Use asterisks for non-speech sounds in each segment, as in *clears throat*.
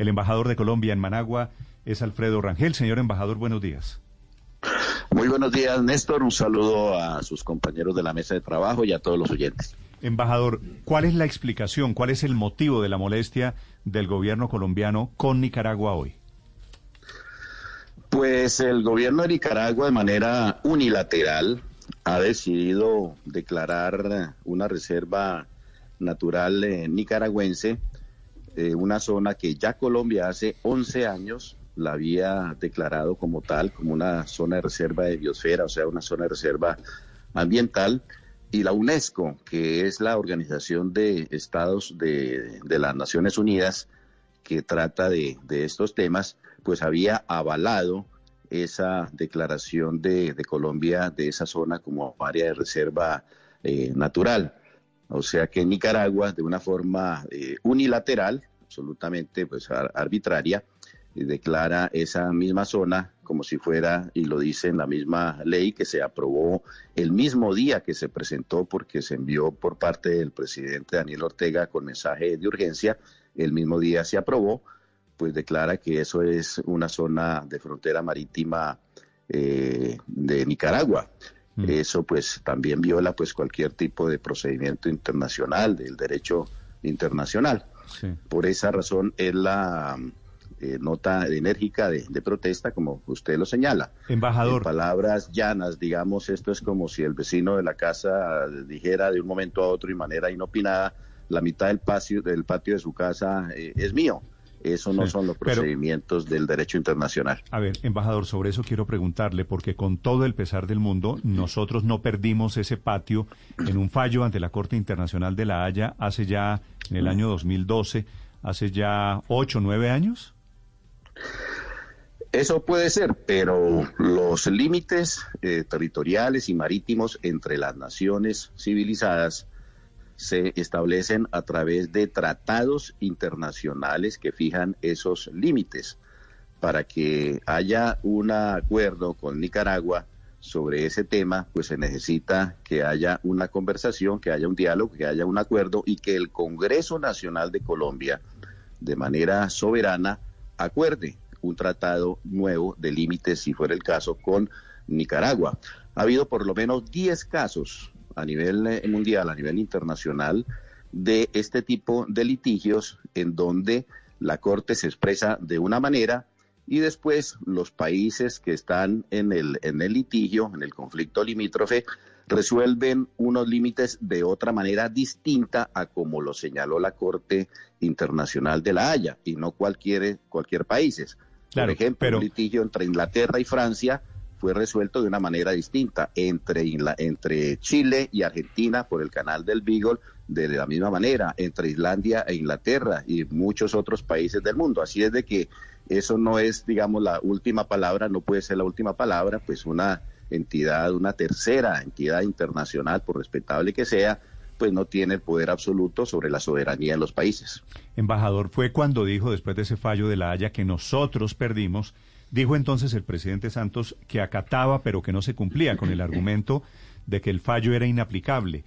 El embajador de Colombia en Managua es Alfredo Rangel. Señor embajador, buenos días. Muy buenos días, Néstor. Un saludo a sus compañeros de la mesa de trabajo y a todos los oyentes. Embajador, ¿cuál es la explicación, cuál es el motivo de la molestia del gobierno colombiano con Nicaragua hoy? Pues el gobierno de Nicaragua de manera unilateral ha decidido declarar una reserva natural eh, nicaragüense, eh, una zona que ya Colombia hace 11 años la había declarado como tal, como una zona de reserva de biosfera, o sea, una zona de reserva ambiental, y la UNESCO, que es la organización de estados de, de las Naciones Unidas que trata de, de estos temas, pues había avalado esa declaración de, de, Colombia de esa zona como área de reserva eh, natural. O sea que Nicaragua, de una forma eh, unilateral, absolutamente pues ar arbitraria, eh, declara esa misma zona como si fuera, y lo dice en la misma ley que se aprobó el mismo día que se presentó, porque se envió por parte del presidente Daniel Ortega con mensaje de urgencia, el mismo día se aprobó, pues declara que eso es una zona de frontera marítima eh, de Nicaragua. Mm. Eso pues también viola pues cualquier tipo de procedimiento internacional, del derecho internacional. Sí. Por esa razón es la eh, nota enérgica de, de, protesta, como usted lo señala. Embajador. En palabras llanas, digamos, esto es como si el vecino de la casa dijera de un momento a otro y manera inopinada, la mitad del patio, del patio de su casa eh, es mío. Eso no sí, son los procedimientos pero, del derecho internacional. A ver, embajador, sobre eso quiero preguntarle, porque con todo el pesar del mundo, nosotros no perdimos ese patio en un fallo ante la Corte Internacional de la Haya hace ya, en el año 2012, hace ya ocho, nueve años. Eso puede ser, pero los límites eh, territoriales y marítimos entre las naciones civilizadas se establecen a través de tratados internacionales que fijan esos límites. Para que haya un acuerdo con Nicaragua sobre ese tema, pues se necesita que haya una conversación, que haya un diálogo, que haya un acuerdo y que el Congreso Nacional de Colombia, de manera soberana, acuerde un tratado nuevo de límites, si fuera el caso, con Nicaragua. Ha habido por lo menos 10 casos a nivel eh, mundial, a nivel internacional, de este tipo de litigios en donde la Corte se expresa de una manera y después los países que están en el, en el litigio, en el conflicto limítrofe, resuelven unos límites de otra manera distinta a como lo señaló la Corte Internacional de la Haya y no cualquier, cualquier país. Claro, Por ejemplo, pero... un litigio entre Inglaterra y Francia fue resuelto de una manera distinta entre, entre Chile y Argentina por el canal del Beagle de la misma manera, entre Islandia e Inglaterra y muchos otros países del mundo. Así es de que eso no es, digamos, la última palabra, no puede ser la última palabra, pues una entidad, una tercera entidad internacional, por respetable que sea, pues no tiene el poder absoluto sobre la soberanía de los países. Embajador, fue cuando dijo, después de ese fallo de la Haya, que nosotros perdimos, dijo entonces el presidente Santos que acataba, pero que no se cumplía, con el argumento de que el fallo era inaplicable.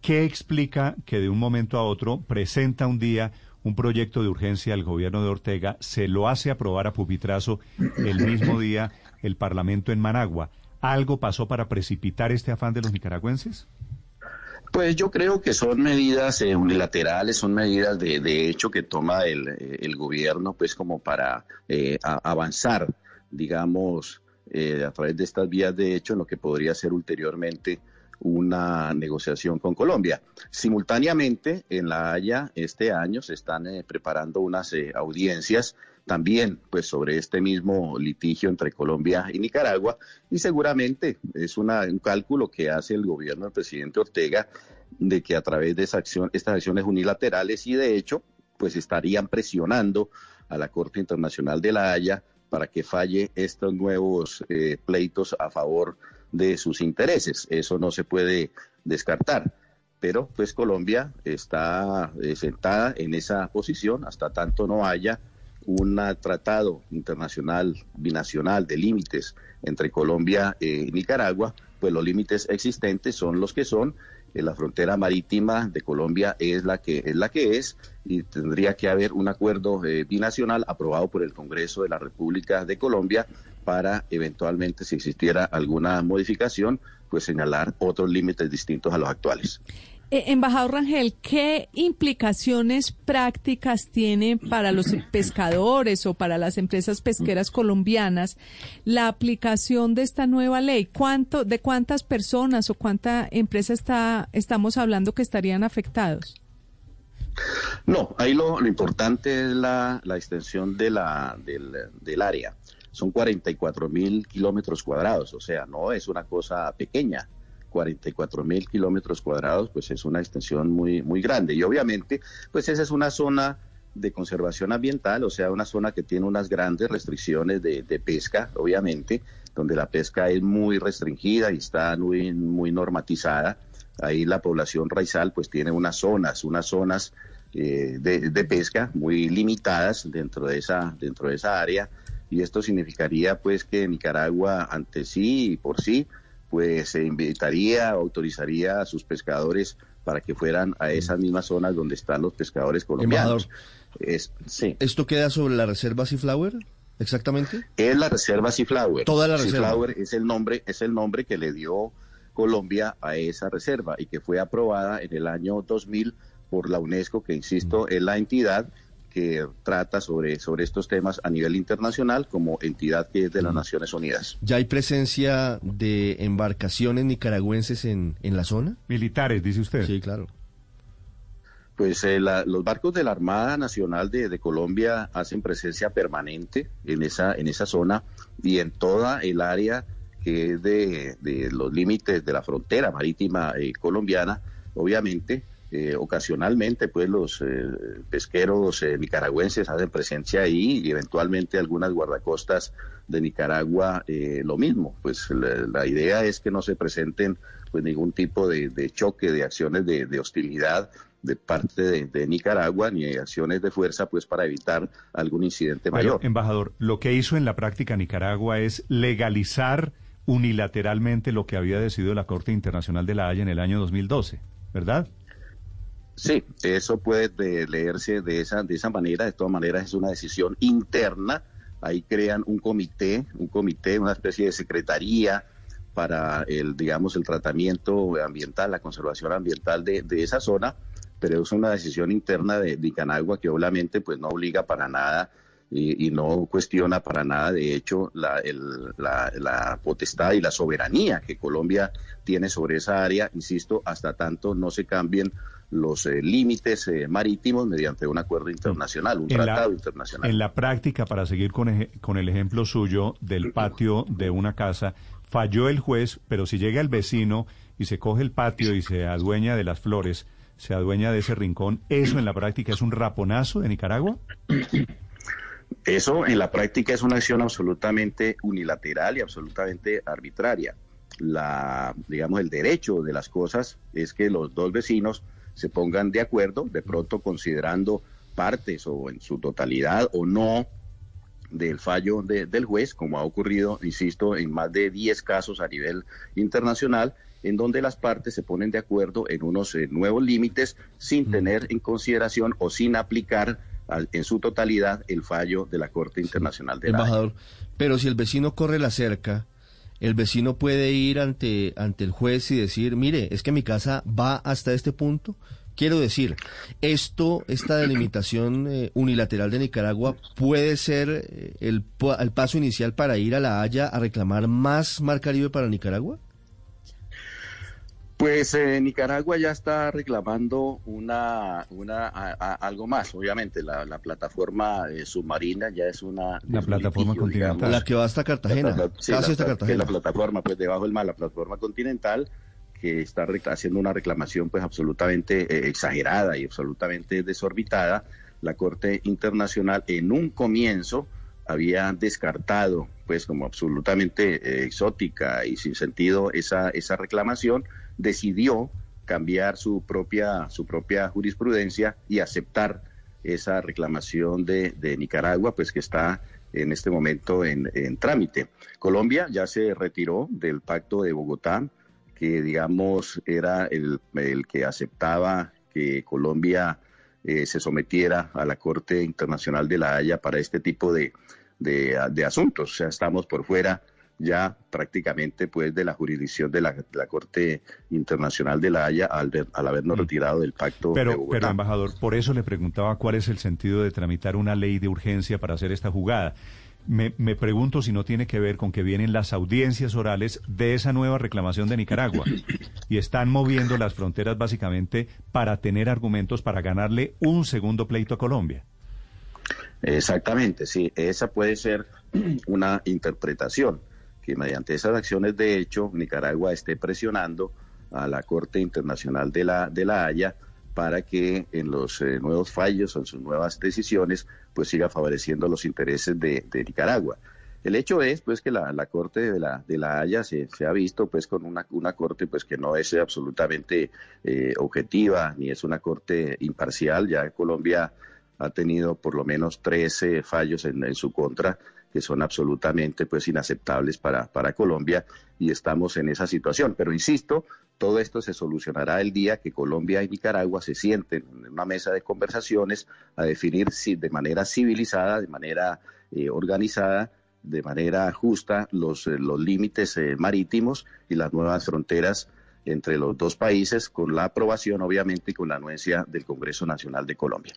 ¿Qué explica que de un momento a otro presenta un día un proyecto de urgencia al gobierno de Ortega, se lo hace aprobar a pupitrazo el mismo día el Parlamento en Managua? ¿Algo pasó para precipitar este afán de los nicaragüenses? Pues yo creo que son medidas eh, unilaterales, son medidas de, hecho que toma el, el gobierno pues como para eh, avanzar, digamos, eh, a través de estas vías de hecho en lo que podría ser ulteriormente una negociación con Colombia. Simultáneamente, en La Haya, este año se están eh, preparando unas eh, audiencias también pues sobre este mismo litigio entre Colombia y Nicaragua y seguramente es una, un cálculo que hace el gobierno del presidente Ortega de que a través de esa acción, estas acciones unilaterales y de hecho pues estarían presionando a la Corte Internacional de la Haya para que falle estos nuevos eh, pleitos a favor de sus intereses. Eso no se puede descartar. Pero pues Colombia está eh, sentada en esa posición hasta tanto no haya un tratado internacional binacional de límites entre Colombia y Nicaragua, pues los límites existentes son los que son la frontera marítima de Colombia es la que es la que es y tendría que haber un acuerdo eh, binacional aprobado por el Congreso de la República de Colombia para eventualmente si existiera alguna modificación pues señalar otros límites distintos a los actuales. Eh, embajador Rangel, ¿qué implicaciones prácticas tiene para los pescadores o para las empresas pesqueras colombianas la aplicación de esta nueva ley? ¿Cuánto, ¿De cuántas personas o cuánta empresa está, estamos hablando que estarían afectados? No, ahí lo, importante es la, extensión de la, del, del área. Son 44 mil kilómetros cuadrados, o sea, no es una cosa pequeña 44 mil kilómetros cuadrados, pues es una extensión muy, muy grande. Y obviamente, pues esa es una zona de conservación ambiental, o sea, una zona que tiene unas grandes restricciones de, pesca, obviamente, donde la pesca es muy restringida y está muy, muy normatizada. Ahí la población raizal pues tiene unas zonas, unas zonas eh, de, de, pesca muy limitadas dentro de esa, dentro de esa área y esto significaría pues que Nicaragua ante sí y por sí pues se invitaría, autorizaría a sus pescadores para que fueran a esas mismas zonas donde están los pescadores colombianos. Es, sí. ¿Esto queda sobre la reserva Seaflower? Exactamente. Es la reserva Seaflower. Toda la reserva. Seaflower es el nombre, es el nombre que le dio Colombia a esa reserva y que fue aprobada en el año 2000 por la UNESCO, que insisto, es la entidad que trata sobre, sobre estos temas a nivel internacional como entidad que es de las Naciones Unidas. ¿Ya hay presencia de embarcaciones nicaragüenses en, en la zona? Militares, dice usted. Sí, claro. Pues eh, los barcos de la Armada Nacional de, de, Colombia hacen presencia permanente en esa, en esa zona y en toda el área que es de, de los límites de la frontera marítima eh, colombiana, obviamente eh, ocasionalmente, pues los eh, pesqueros eh, nicaragüenses hacen presencia ahí y eventualmente algunas guardacostas de Nicaragua lo mismo. Pues la, idea es que no se presenten pues ningún tipo de, choque, de acciones de, hostilidad de parte de, Nicaragua ni acciones de fuerza pues para evitar algún incidente mayor. embajador, lo que hizo en la práctica Nicaragua es legalizar unilateralmente lo que había decidido la Corte Internacional de la Haya en el año 2012, ¿verdad? Sí, eso puede leerse de esa, de esa manera. De todas maneras, es una decisión interna. Ahí crean un comité, un comité, una especie de secretaría para el, digamos, el tratamiento ambiental, la conservación ambiental de, de esa zona, pero es una decisión interna de, Nicaragua que obviamente pues no obliga para nada y, no cuestiona para nada, de hecho, la, la, la, potestad y la soberanía que Colombia tiene sobre esa área, insisto, hasta tanto no se cambien los eh, límites eh, marítimos mediante un acuerdo internacional, un tratado internacional. En la práctica, para seguir con, con el ejemplo suyo del patio de una casa, falló el juez, pero si llega el vecino y se coge el patio y se adueña de las flores, se adueña de ese rincón, ¿eso en la práctica es un raponazo de Nicaragua? Eso en la práctica es una acción absolutamente unilateral y absolutamente arbitraria. La, digamos, el derecho de las cosas es que los dos vecinos se pongan de acuerdo, de pronto considerando partes o en su totalidad o no del fallo del juez, como ha ocurrido, insisto, en más de 10 casos a nivel internacional, en donde las partes se ponen de acuerdo en unos eh, nuevos límites sin tener en consideración o sin aplicar en su totalidad el fallo de la Corte Internacional de Embajador, pero si el vecino corre la cerca, el vecino puede ir ante, ante el juez y decir, mire, es que mi casa va hasta este punto. Quiero decir, esto, esta delimitación eh, unilateral de Nicaragua puede ser eh, el, el paso inicial para ir a La Haya a reclamar más Mar Caribe para Nicaragua. Pues eh, Nicaragua ya está reclamando una, una algo más, obviamente. La, plataforma eh, submarina ya es una. La plataforma continental. la que va hasta Cartagena. La, hasta Cartagena. la plataforma, pues debajo del mar, la plataforma continental, que está haciendo una reclamación, pues absolutamente eh, exagerada y absolutamente desorbitada la Corte Internacional en un comienzo había descartado, pues como absolutamente eh, exótica y sin sentido esa, esa reclamación, decidió cambiar su propia, su propia jurisprudencia y aceptar esa reclamación de, Nicaragua, pues que está en este momento en, en, trámite. Colombia ya se retiró del pacto de Bogotá, que digamos era el, el que aceptaba que Colombia eh, se sometiera a la Corte Internacional de la Haya para este tipo de, de, de asuntos. O sea, estamos por fuera ya prácticamente pues de la jurisdicción de la, de la Corte Internacional de la Haya al, ver, al habernos retirado del pacto pero, de Bogotá. Pero, embajador, por eso le preguntaba cuál es el sentido de tramitar una ley de urgencia para hacer esta jugada. Me, me, pregunto si no tiene que ver con que vienen las audiencias orales de esa nueva reclamación de Nicaragua y están moviendo las fronteras básicamente para tener argumentos para ganarle un segundo pleito a Colombia. Exactamente, sí, esa puede ser *clears throat* una interpretación, que mediante esas acciones de hecho Nicaragua esté presionando a la Corte Internacional de la, de la Haya para que en los eh, nuevos fallos o en sus nuevas decisiones pues siga favoreciendo los intereses de, de Nicaragua. El hecho es pues que la, la Corte de la, de la Haya se, se, ha visto pues con una, una Corte pues que no es absolutamente eh, objetiva ni es una Corte imparcial. Ya Colombia ha tenido por lo menos 13 fallos en, su contra que son absolutamente pues inaceptables para, para Colombia y estamos en esa situación. Pero insisto, todo esto se solucionará el día que Colombia y Nicaragua se sienten en una mesa de conversaciones a definir si de manera civilizada, de manera eh, organizada, de manera justa los, eh, los límites eh, marítimos y las nuevas fronteras entre los dos países, con la aprobación, obviamente, y con la anuencia del Congreso Nacional de Colombia.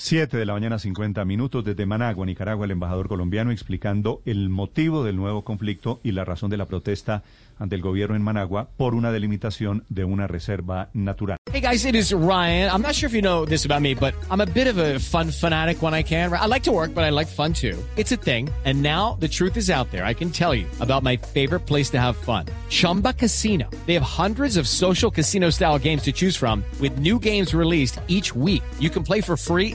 Siete de la mañana, 50 minutos desde Managua, Nicaragua, el embajador colombiano explicando el motivo del nuevo conflicto y la razón de la protesta ante el gobierno en Managua por una delimitación de una reserva natural. Hey guys, it is Ryan. I'm not sure if you know this about me, but I'm a bit of a fun fanatic when I can. I like to work, but I like fun too. It's a thing. And now the truth is out there. I can tell you about my favorite place to have fun. Chumba Casino. They have hundreds of social casino style games to choose from with new games released each week. You can play for free